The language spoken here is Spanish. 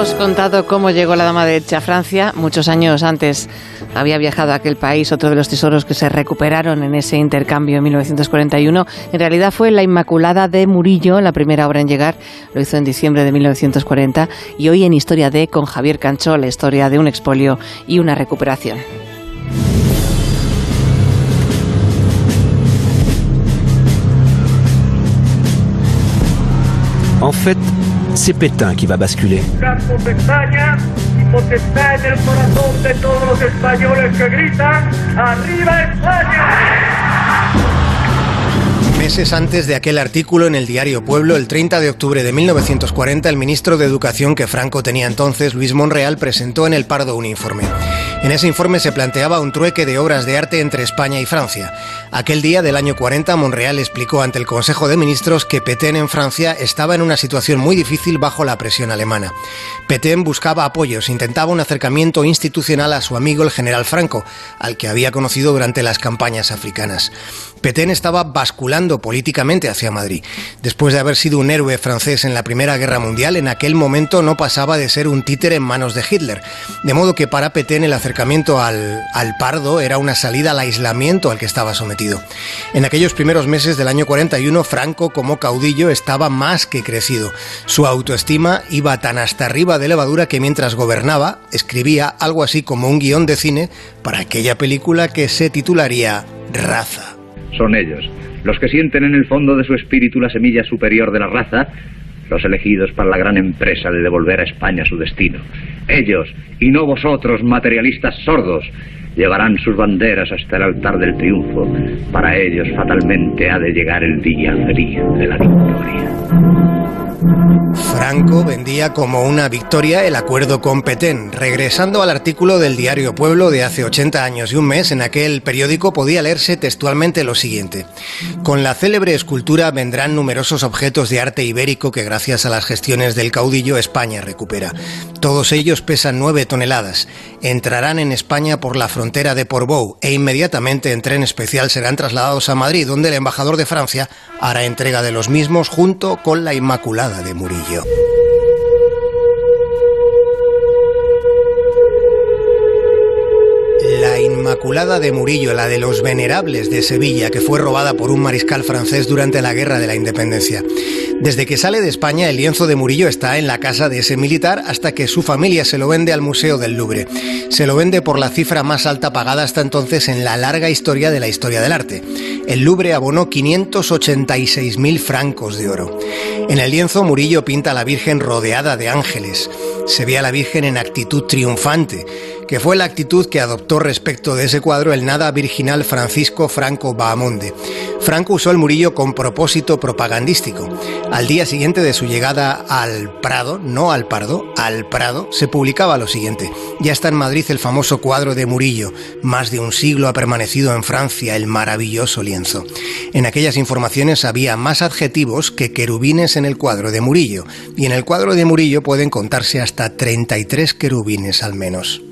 hemos contado cómo llegó la dama de Elche a Francia. Muchos años antes había viajado a aquel país, otro de los tesoros que se recuperaron en ese intercambio en 1941. En realidad fue La Inmaculada de Murillo, la primera obra en llegar. Lo hizo en diciembre de 1940. Y hoy en Historia de con Javier Cancho, la historia de un expolio y una recuperación. En fait, c'est Pétain qui va basculer. Meses antes de aquel artículo en el diario Pueblo, el 30 de octubre de 1940, el ministro de Educación que Franco tenía entonces, Luis Monreal, presentó en el Pardo un informe. En ese informe se planteaba un trueque de obras de arte entre España y Francia. Aquel día del año 40, Monreal explicó ante el Consejo de Ministros que Petén en Francia estaba en una situación muy difícil bajo la presión alemana. Petén buscaba apoyos, intentaba un acercamiento institucional a su amigo el general Franco, al que había conocido durante las campañas africanas. Petén estaba basculando políticamente hacia Madrid. Después de haber sido un héroe francés en la Primera Guerra Mundial, en aquel momento no pasaba de ser un títere en manos de Hitler. De modo que para Petén el acercamiento al, al Pardo era una salida al aislamiento al que estaba sometido. En aquellos primeros meses del año 41, Franco como caudillo estaba más que crecido. Su autoestima iba tan hasta arriba de levadura que mientras gobernaba escribía algo así como un guion de cine para aquella película que se titularía Raza son ellos, los que sienten en el fondo de su espíritu la semilla superior de la raza, los elegidos para la gran empresa de devolver a España su destino. Ellos, y no vosotros, materialistas sordos, llevarán sus banderas hasta el altar del triunfo. Para ellos fatalmente ha de llegar el día feliz de la victoria. Franco vendía como una victoria el acuerdo con Petén. Regresando al artículo del diario Pueblo de hace 80 años y un mes, en aquel periódico podía leerse textualmente lo siguiente. Con la célebre escultura vendrán numerosos objetos de arte ibérico que gracias a las gestiones del caudillo España recupera. Todos ellos pesan 9 toneladas. Entrarán en España por la frontera de Portbou e inmediatamente en tren especial serán trasladados a Madrid, donde el embajador de Francia hará entrega de los mismos junto con la Inmaculada de Murillo. Inmaculada de Murillo, la de los Venerables de Sevilla, que fue robada por un mariscal francés durante la Guerra de la Independencia. Desde que sale de España, el lienzo de Murillo está en la casa de ese militar hasta que su familia se lo vende al Museo del Louvre. Se lo vende por la cifra más alta pagada hasta entonces en la larga historia de la historia del arte. El Louvre abonó 586.000 francos de oro. En el lienzo, Murillo pinta a la Virgen rodeada de ángeles. Se ve a la Virgen en actitud triunfante que fue la actitud que adoptó respecto de ese cuadro el nada virginal Francisco Franco Bahamonde. Franco usó el Murillo con propósito propagandístico. Al día siguiente de su llegada al Prado, no al Pardo, al Prado, se publicaba lo siguiente. Ya está en Madrid el famoso cuadro de Murillo. Más de un siglo ha permanecido en Francia el maravilloso lienzo. En aquellas informaciones había más adjetivos que querubines en el cuadro de Murillo. Y en el cuadro de Murillo pueden contarse hasta 33 querubines al menos.